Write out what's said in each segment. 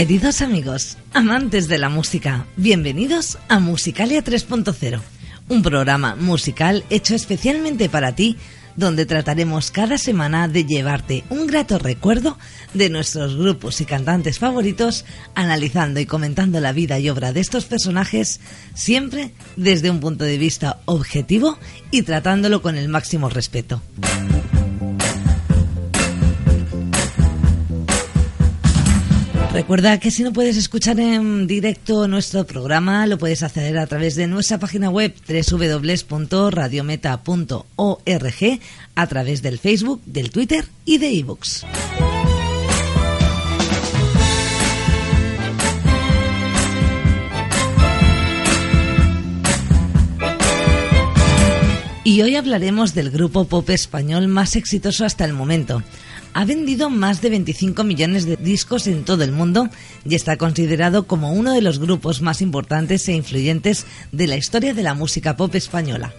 Queridos amigos, amantes de la música, bienvenidos a Musicalia 3.0, un programa musical hecho especialmente para ti, donde trataremos cada semana de llevarte un grato recuerdo de nuestros grupos y cantantes favoritos, analizando y comentando la vida y obra de estos personajes, siempre desde un punto de vista objetivo y tratándolo con el máximo respeto. Recuerda que si no puedes escuchar en directo nuestro programa, lo puedes hacer a través de nuestra página web www.radiometa.org, a través del Facebook, del Twitter y de ebooks. Y hoy hablaremos del grupo pop español más exitoso hasta el momento ha vendido más de 25 millones de discos en todo el mundo y está considerado como uno de los grupos más importantes e influyentes de la historia de la música pop española.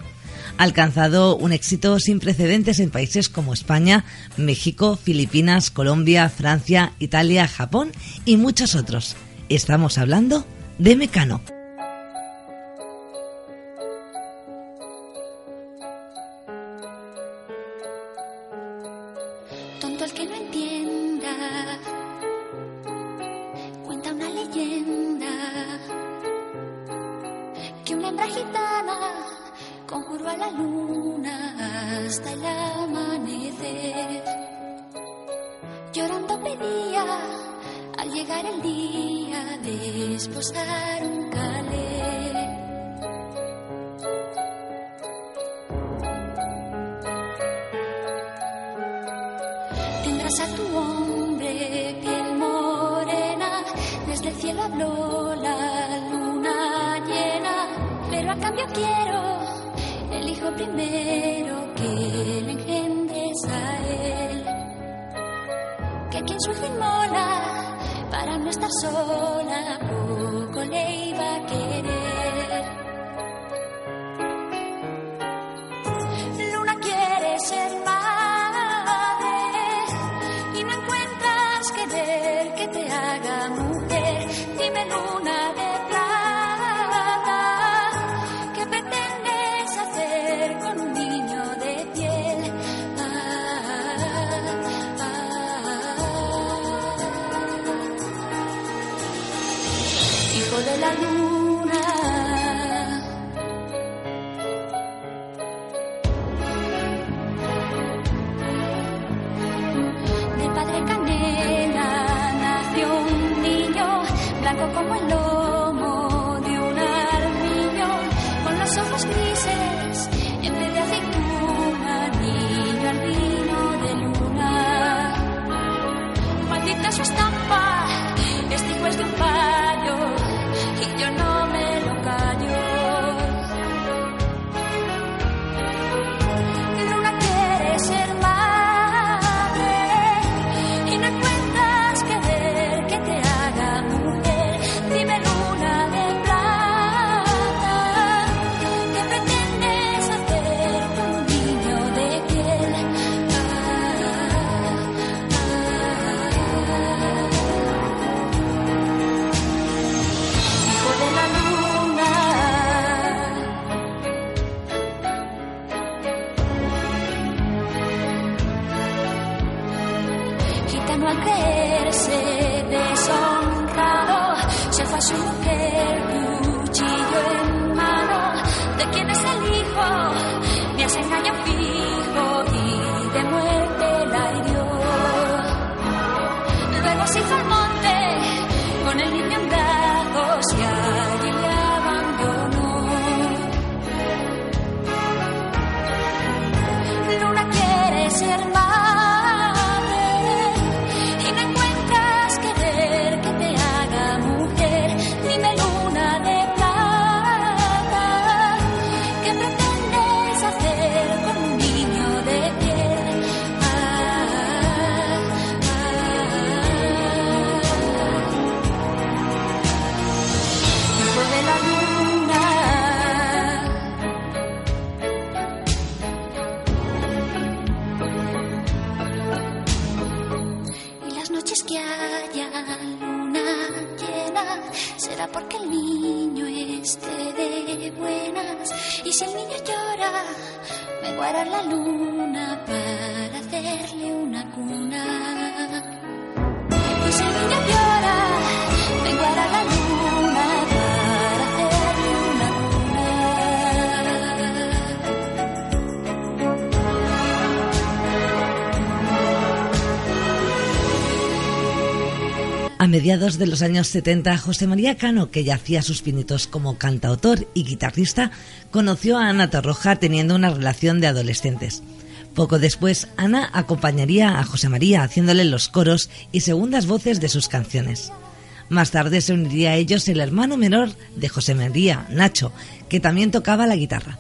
Ha alcanzado un éxito sin precedentes en países como España, México, Filipinas, Colombia, Francia, Italia, Japón y muchos otros. Estamos hablando de Mecano. tienda cuenta una leyenda que una hembra gitana conjuró a la luna hasta el amanecer. Llorando pedía al llegar el día de esposar un calé. habló la luna llena, pero a cambio quiero el hijo primero que le engendres a él. Que aquí en mola, para no estar sola, poco le iba a querer. Haya luna llena, será porque el niño esté de buenas. Y si el niño llora, me guarda la luna para hacerle una cuna. Mediados de los años 70, José María Cano, que ya hacía sus pinitos como cantautor y guitarrista, conoció a Ana Torroja teniendo una relación de adolescentes. Poco después, Ana acompañaría a José María haciéndole los coros y segundas voces de sus canciones. Más tarde se uniría a ellos el hermano menor de José María, Nacho, que también tocaba la guitarra.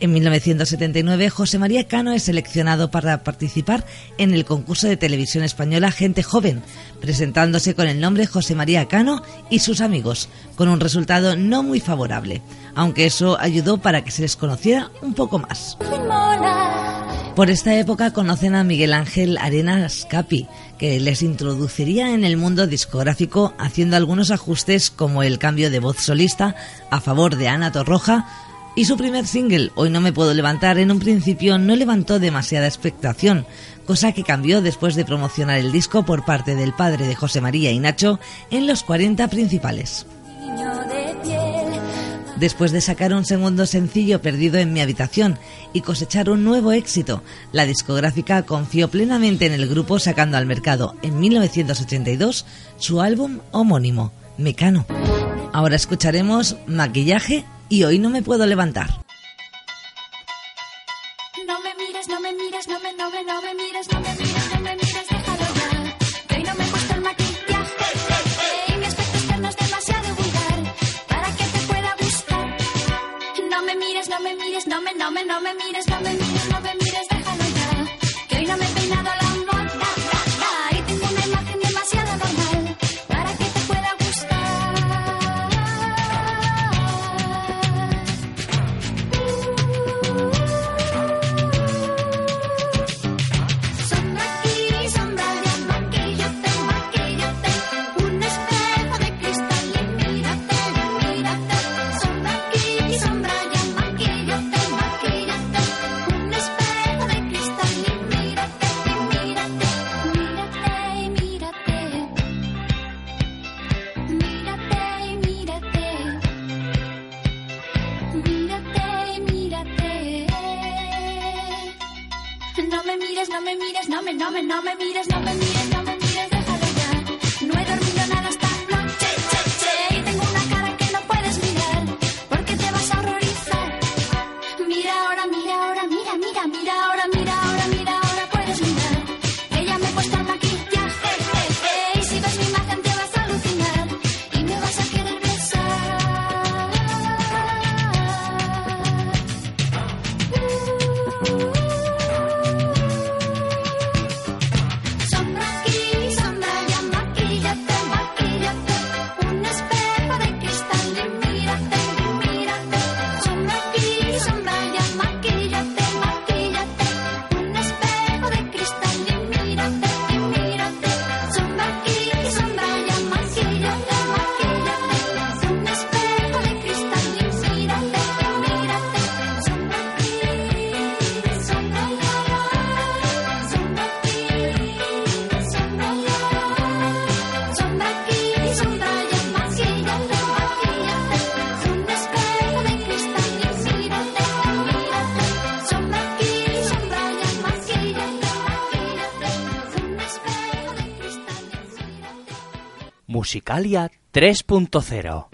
En 1979, José María Cano es seleccionado para participar en el concurso de televisión española Gente Joven, presentándose con el nombre José María Cano y sus amigos, con un resultado no muy favorable, aunque eso ayudó para que se les conociera un poco más. Por esta época conocen a Miguel Ángel Arenas Capi, que les introduciría en el mundo discográfico haciendo algunos ajustes como el cambio de voz solista a favor de Ana Torroja, y su primer single, Hoy no me puedo levantar, en un principio no levantó demasiada expectación, cosa que cambió después de promocionar el disco por parte del padre de José María y Nacho en los 40 principales. Después de sacar un segundo sencillo perdido en mi habitación y cosechar un nuevo éxito, la discográfica confió plenamente en el grupo sacando al mercado en 1982 su álbum homónimo, Mecano. Ahora escucharemos Maquillaje y Hoy no me puedo levantar. Musicalia 3.0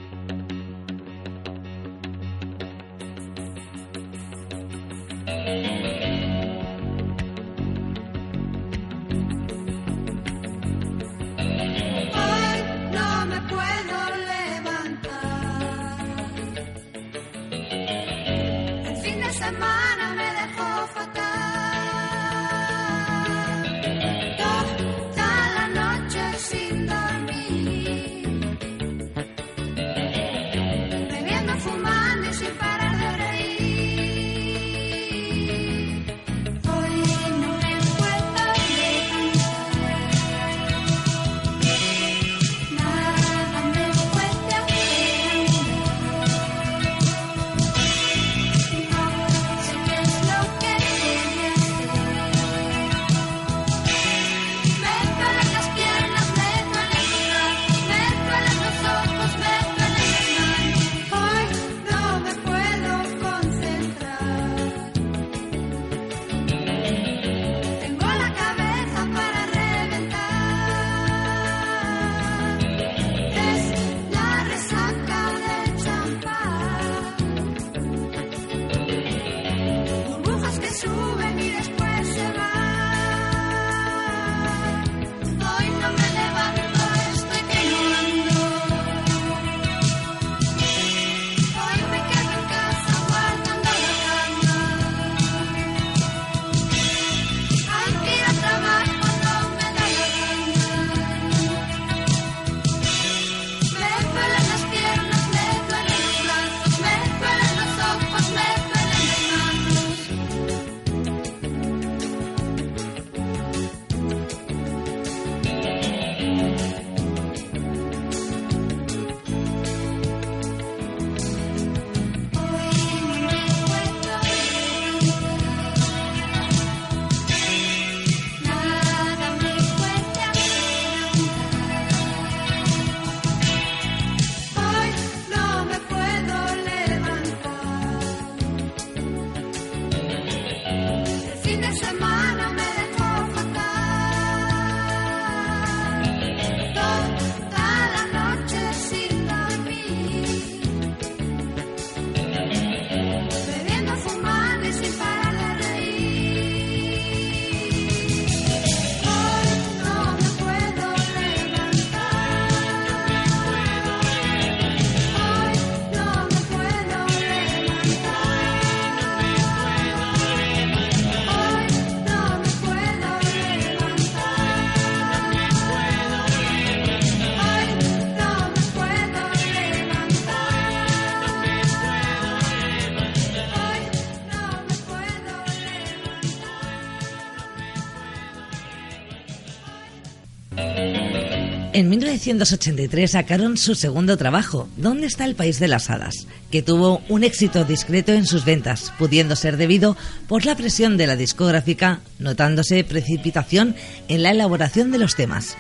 1983 sacaron su segundo trabajo, ¿Dónde está el país de las hadas?, que tuvo un éxito discreto en sus ventas, pudiendo ser debido por la presión de la discográfica, notándose precipitación en la elaboración de los temas.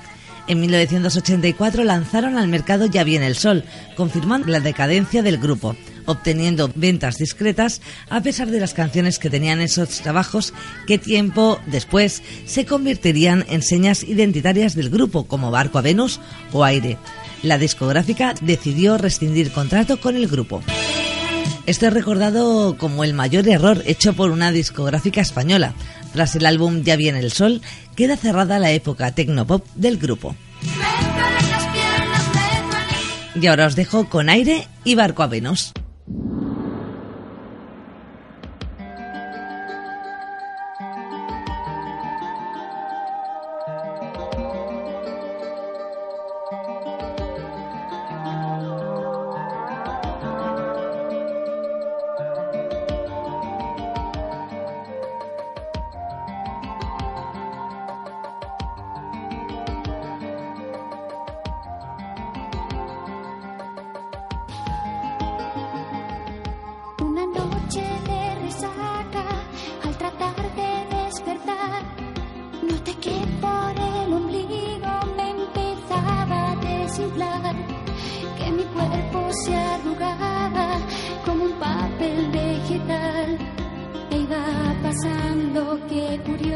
En 1984 lanzaron al mercado Ya viene el sol, confirmando la decadencia del grupo, obteniendo ventas discretas a pesar de las canciones que tenían esos trabajos que tiempo después se convertirían en señas identitarias del grupo como Barco a Venus o Aire. La discográfica decidió rescindir contrato con el grupo. Esto es recordado como el mayor error hecho por una discográfica española. Tras el álbum Ya viene el sol, queda cerrada la época tecnopop del grupo. Y ahora os dejo con aire y barco a Venus.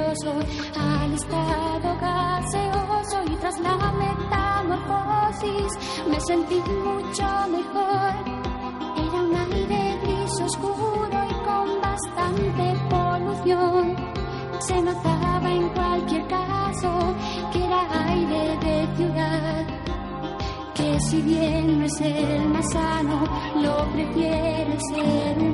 Al estado gaseoso y tras la metamorfosis me sentí mucho mejor. Era un aire gris oscuro y con bastante polución. Se notaba en cualquier caso que era aire de ciudad. Que si bien no es el más sano, lo prefiere ser.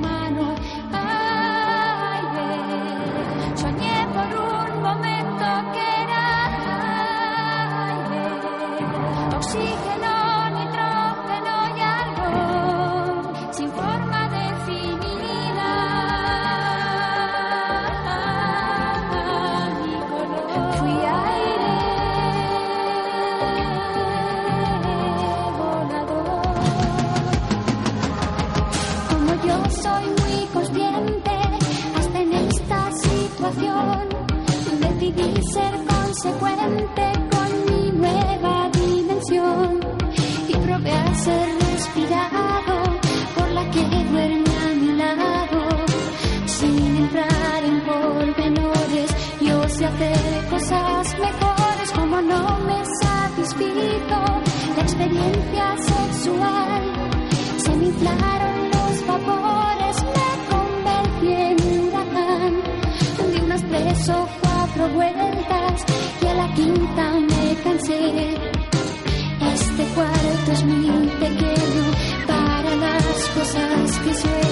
Decidí ser consecuente con mi nueva dimensión y probé a ser respirado por la que duerme a mi lado. Sin entrar en pormenores, yo sé hacer cosas mejores como no me satisfizo la experiencia sexual. Se me inflaron tres o cuatro vueltas y a la quinta me cansé. Este cuarto es muy pequeño para las cosas que sueño.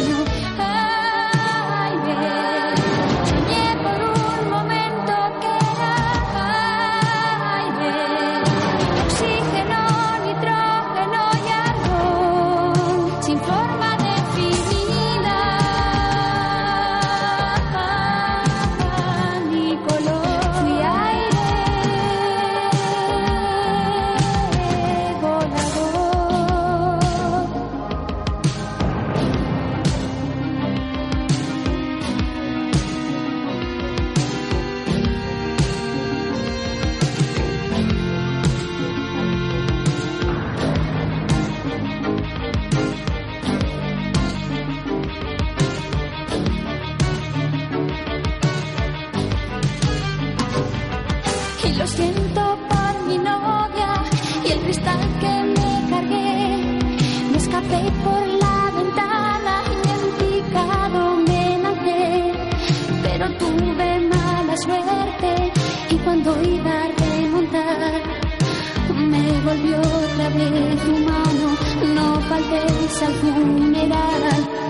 Y cuando iba a remontar me volvió otra vez tu mano. No faltes al funeral.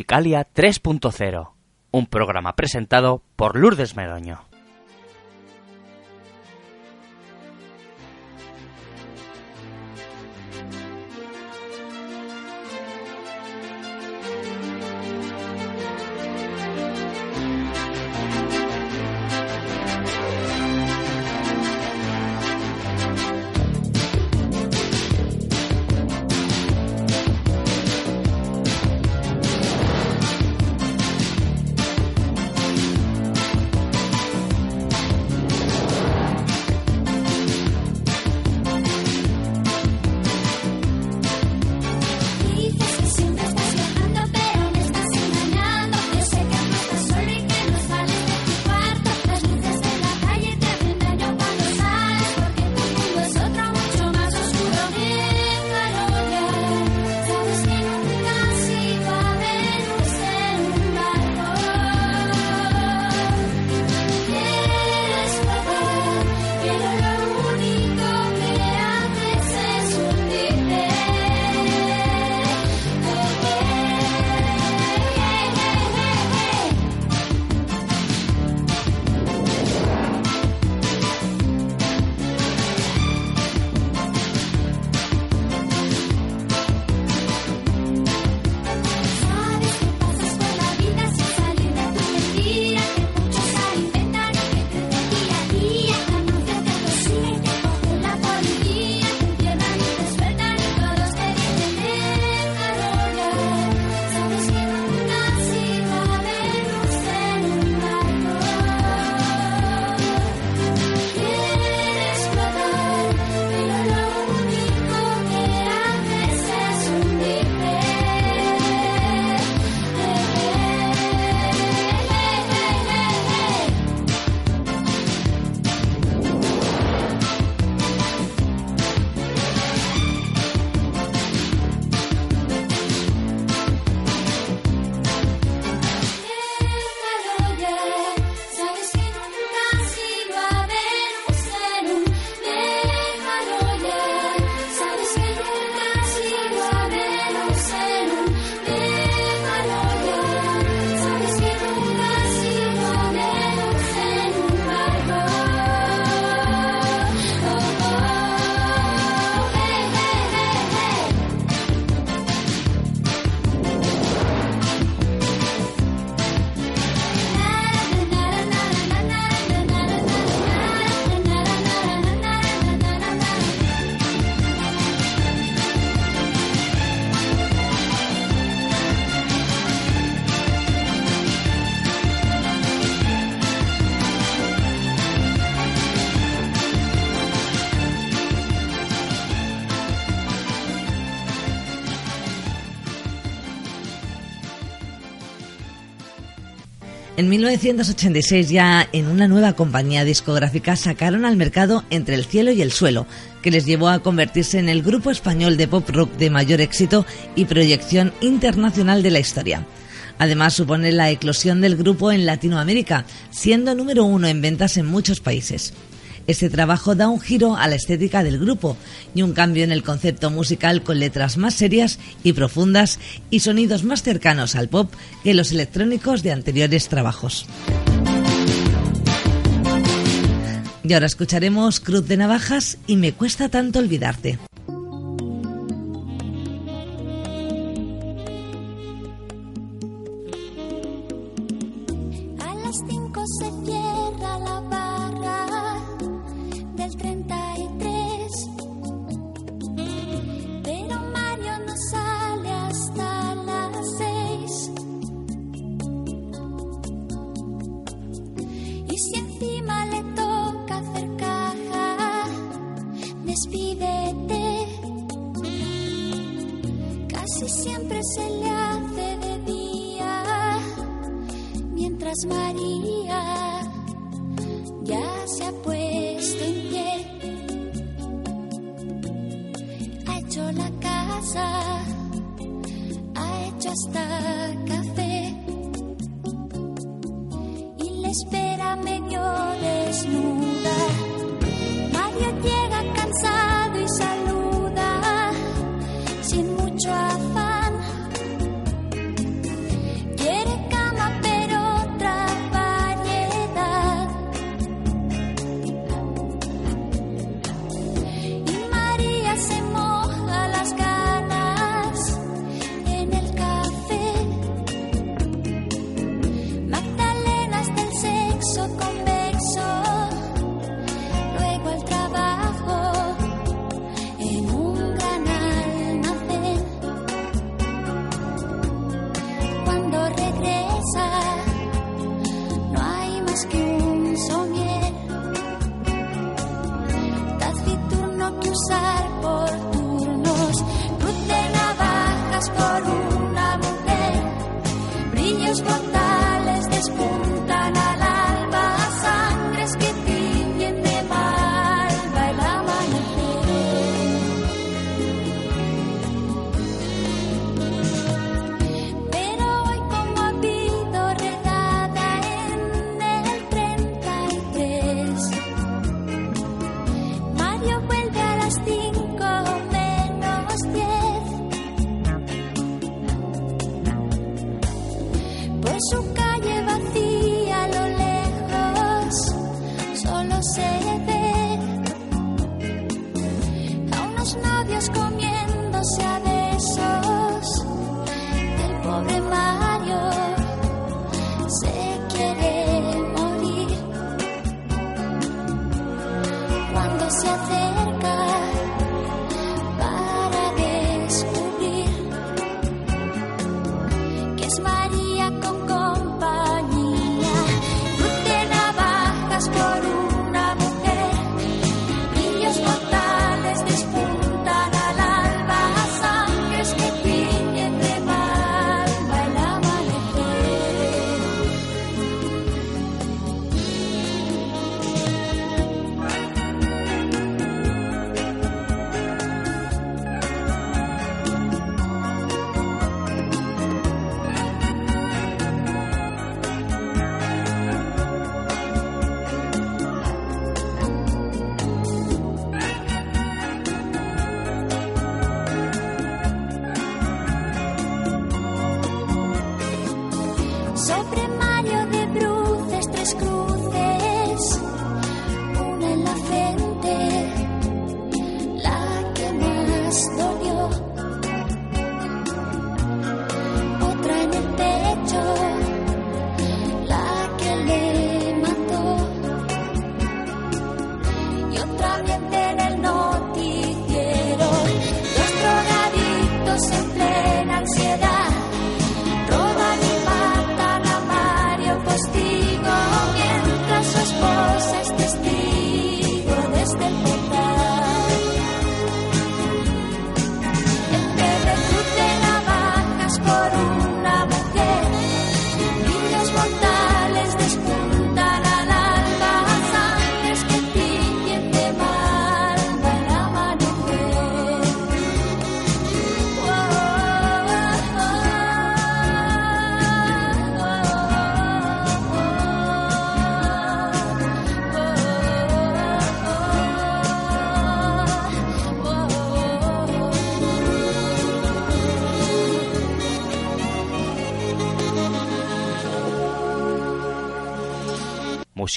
Musicalia 3.0, un programa presentado por Lourdes Meroño. 1986 ya en una nueva compañía discográfica sacaron al mercado Entre el cielo y el suelo, que les llevó a convertirse en el grupo español de pop rock de mayor éxito y proyección internacional de la historia. Además supone la eclosión del grupo en Latinoamérica, siendo número uno en ventas en muchos países. Este trabajo da un giro a la estética del grupo y un cambio en el concepto musical con letras más serias y profundas y sonidos más cercanos al pop que los electrónicos de anteriores trabajos. Y ahora escucharemos Cruz de Navajas y Me cuesta tanto olvidarte.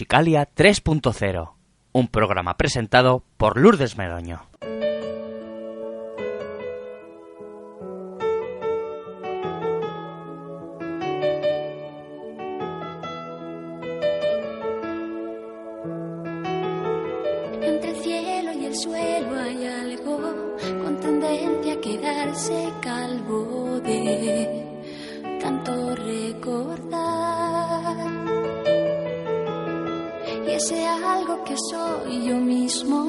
Musicalia 3.0, un programa presentado por Lourdes Meroño. algo que soy yo mismo,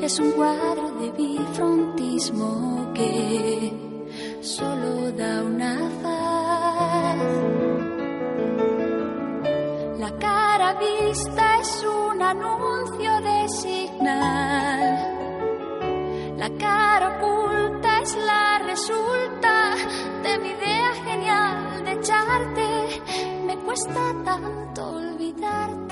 es un cuadro de bifrontismo que solo da una faz. La cara vista es un anuncio de señal. La cara oculta es la resulta de mi idea genial de echarte. Me cuesta tanto olvidarte.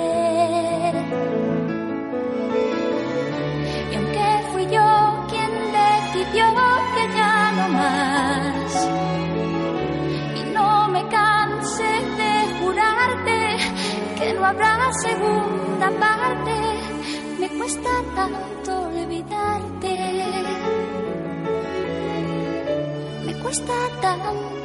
más. Y no me canse de jurarte que no habrá segunda parte. Me cuesta tanto olvidarte. Me cuesta tanto.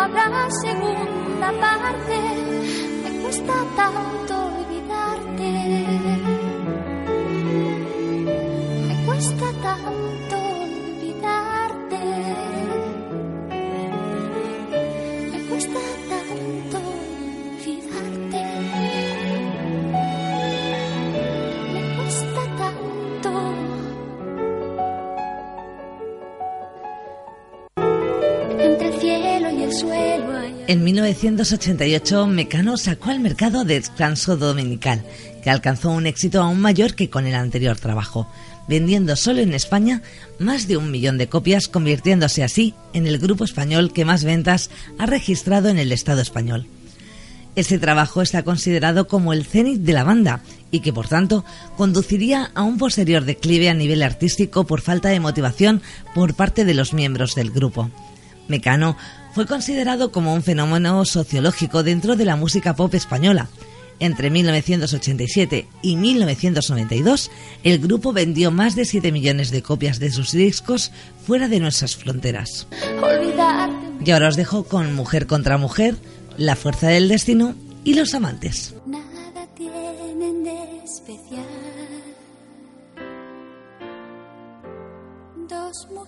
Habrá segunda parte, me cuesta tanto En 1988, Mecano sacó al mercado Descanso Dominical, que alcanzó un éxito aún mayor que con el anterior trabajo, vendiendo solo en España más de un millón de copias, convirtiéndose así en el grupo español que más ventas ha registrado en el Estado español. Este trabajo está considerado como el cenit de la banda y que por tanto conduciría a un posterior declive a nivel artístico por falta de motivación por parte de los miembros del grupo. Mecano fue considerado como un fenómeno sociológico dentro de la música pop española. Entre 1987 y 1992, el grupo vendió más de 7 millones de copias de sus discos fuera de nuestras fronteras. Y ahora os dejo con Mujer contra Mujer, La Fuerza del Destino y Los Amantes. Nada tienen de especial. Dos mujeres que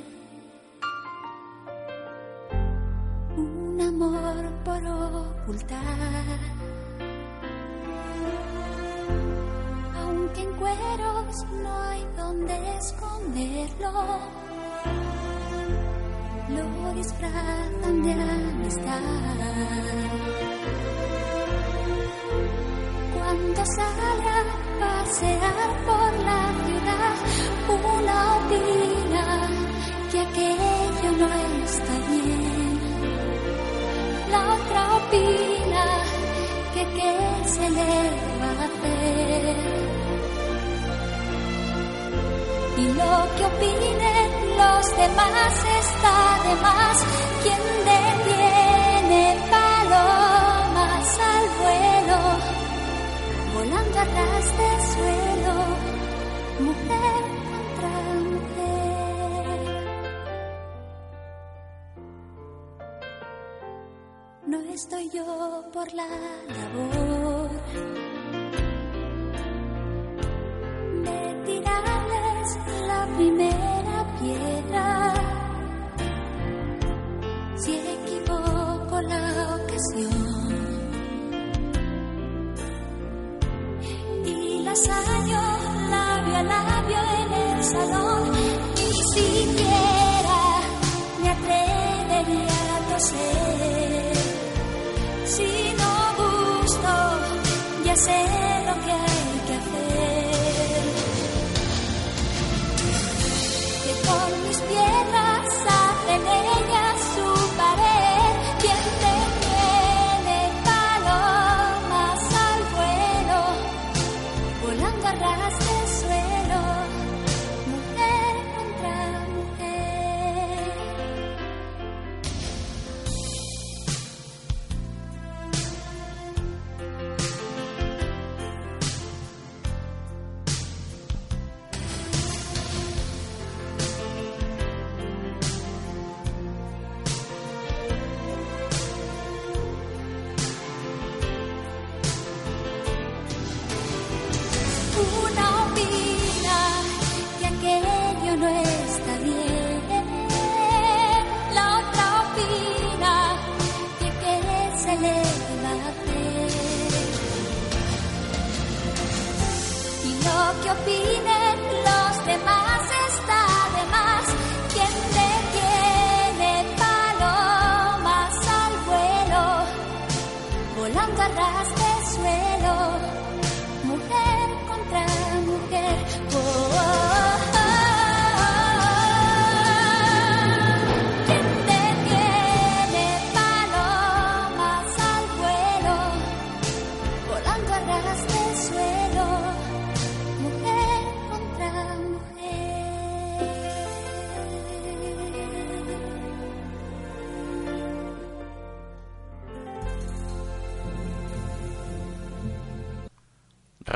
Aunque en cueros no hay donde esconderlo, lo disfrazan de amistad. Cuando salga a pasear por la ciudad, una opina que aquello no está bien. Que se le va a hacer. Y lo que opinen los demás está de más. Quien detiene palomas al vuelo, volando a ras de suelo, mujer estoy yo por la labor de tirarles la primera piedra. Si equivoco la ocasión y las hallo labio a labio en el salón, ni siquiera me atrevería a toser. Si no gusto, ya sé lo que hay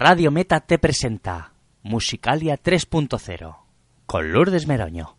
Radio Meta te presenta Musicalia 3.0 con Lourdes Meroño.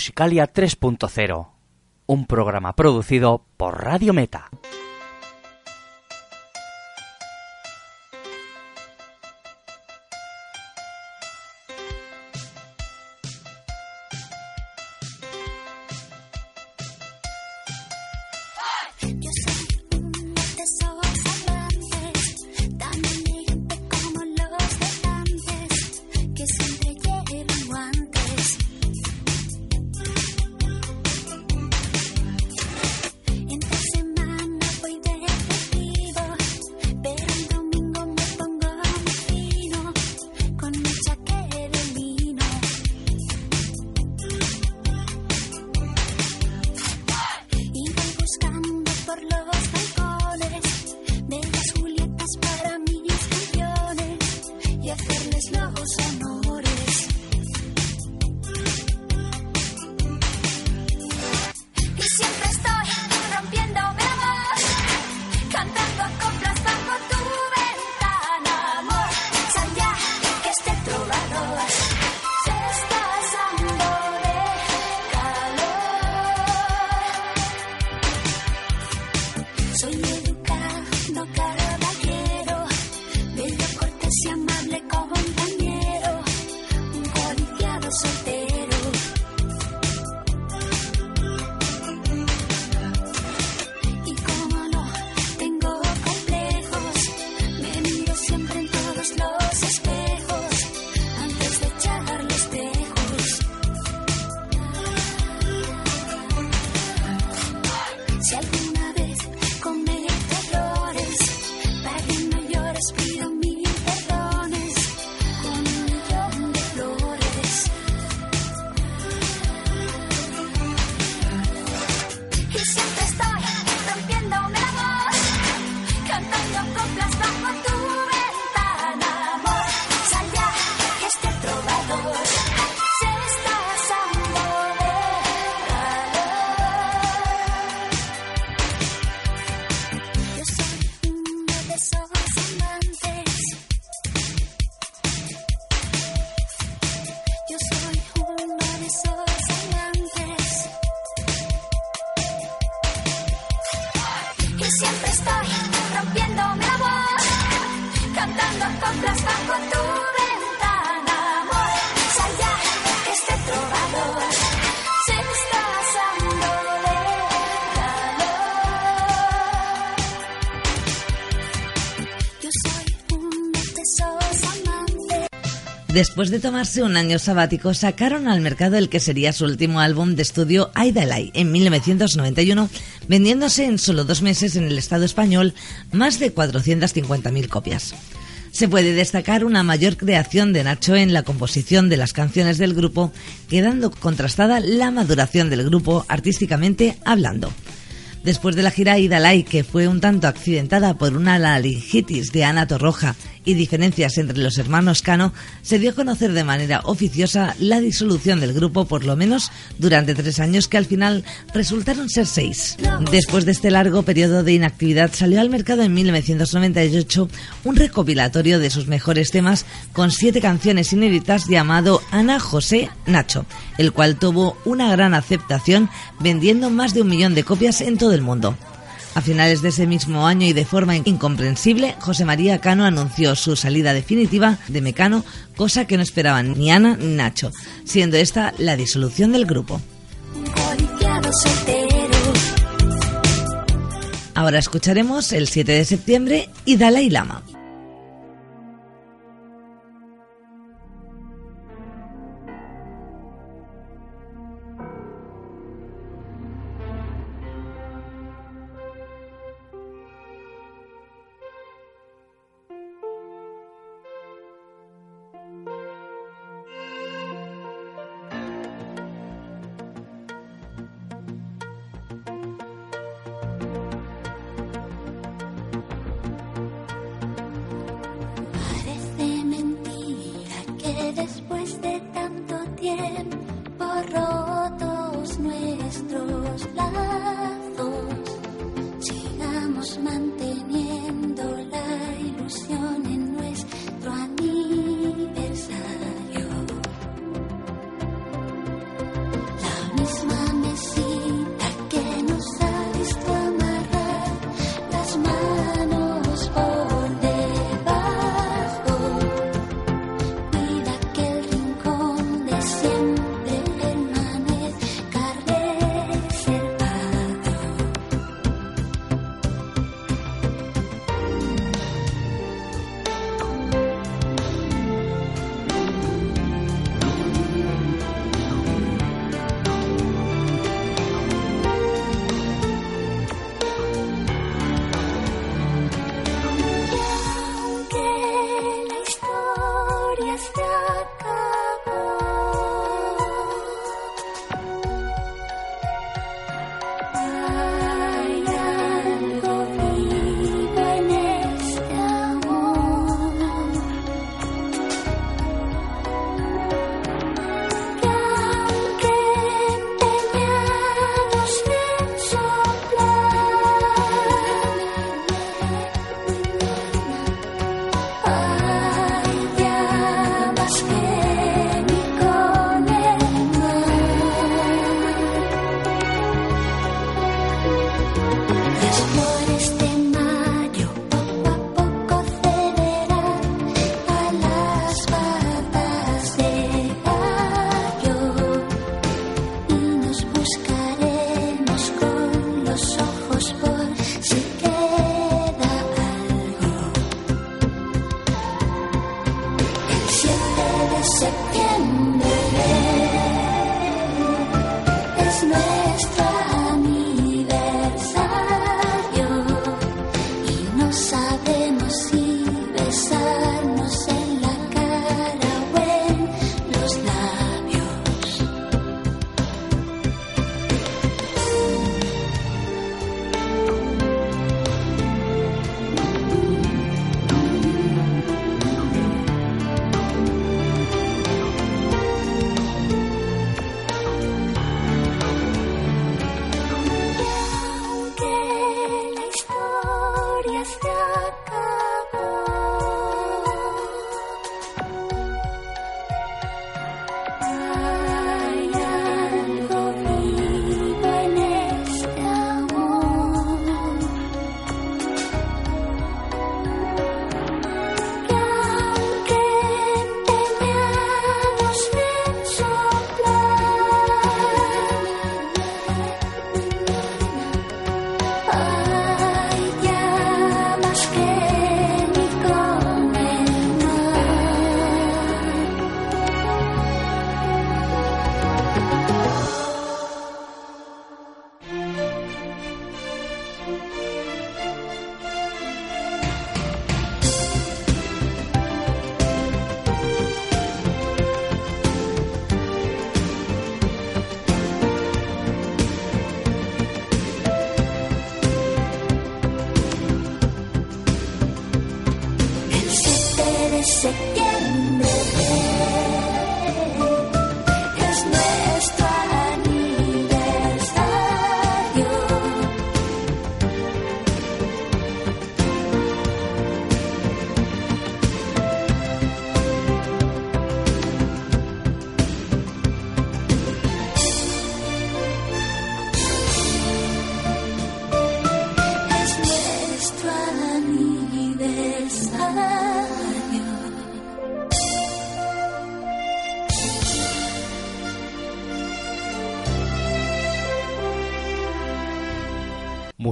Musicalia 3.0, un programa producido por Radio Meta. Después de tomarse un año sabático, sacaron al mercado el que sería su último álbum de estudio Aidalai en 1991, vendiéndose en solo dos meses en el Estado español más de 450.000 copias. Se puede destacar una mayor creación de Nacho en la composición de las canciones del grupo, quedando contrastada la maduración del grupo artísticamente hablando. Después de la gira Idalai, que fue un tanto accidentada por una laringitis de Ana Torroja y diferencias entre los hermanos Cano, se dio a conocer de manera oficiosa la disolución del grupo por lo menos durante tres años que al final resultaron ser seis. Después de este largo periodo de inactividad salió al mercado en 1998 un recopilatorio de sus mejores temas con siete canciones inéditas llamado Ana José Nacho, el cual tuvo una gran aceptación vendiendo más de un millón de copias en todo el mundo. A finales de ese mismo año y de forma incomprensible, José María Cano anunció su salida definitiva de Mecano, cosa que no esperaban ni Ana ni Nacho, siendo esta la disolución del grupo. Ahora escucharemos el 7 de septiembre y Dalai Lama. nuestros.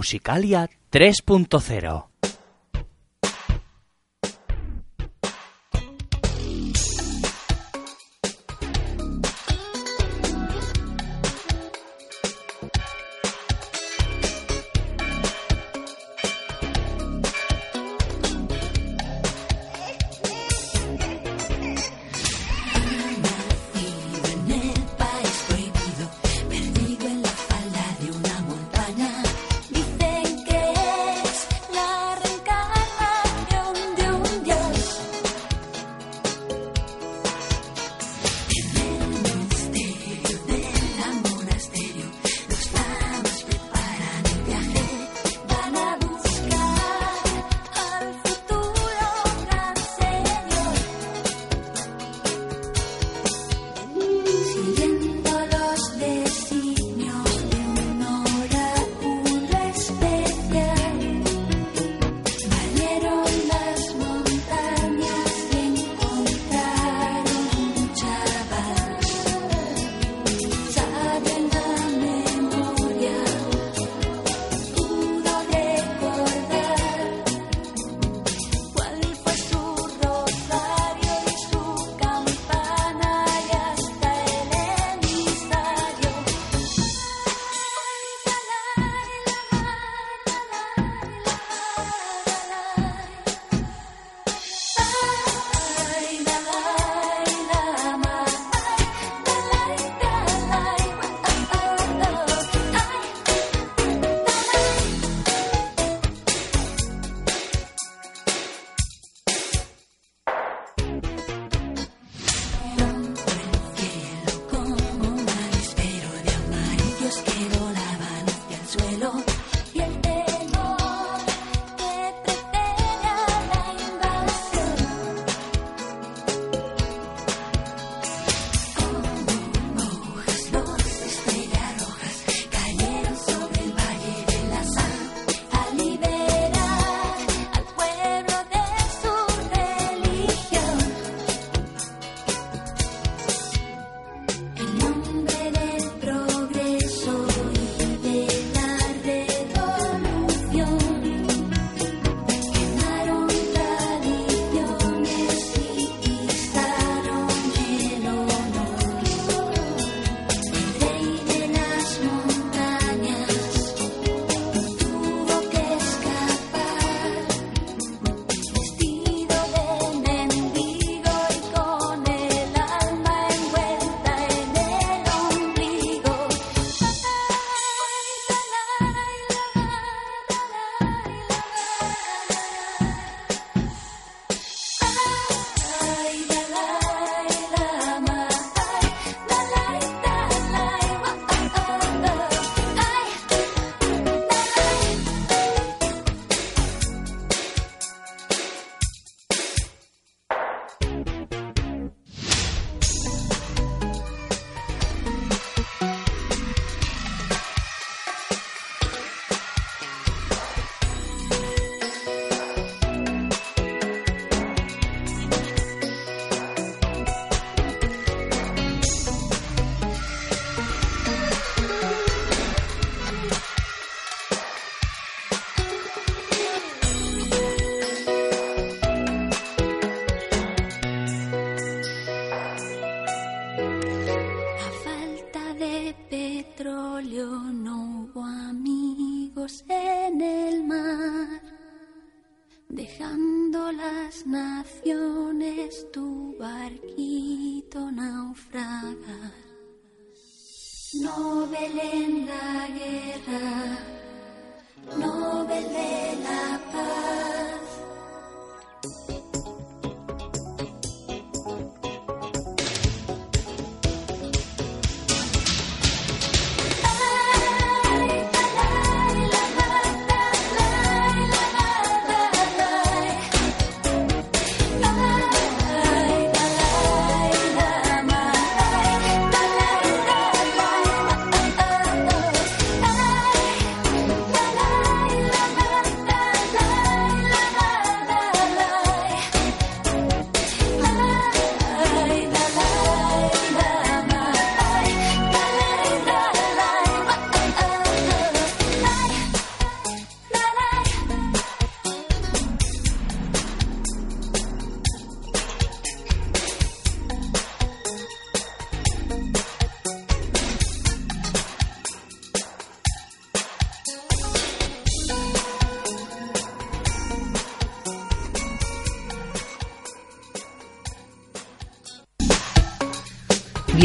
Musicalia 3.0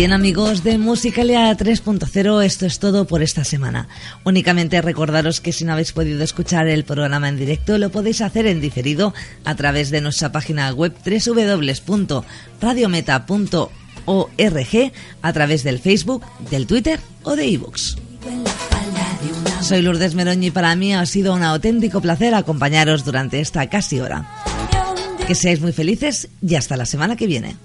Bien amigos de Musicalia 3.0, esto es todo por esta semana. Únicamente recordaros que si no habéis podido escuchar el programa en directo lo podéis hacer en diferido a través de nuestra página web www.radiometa.org a través del Facebook, del Twitter o de ebooks. Soy Lourdes Meroño y para mí ha sido un auténtico placer acompañaros durante esta casi hora. Que seáis muy felices y hasta la semana que viene.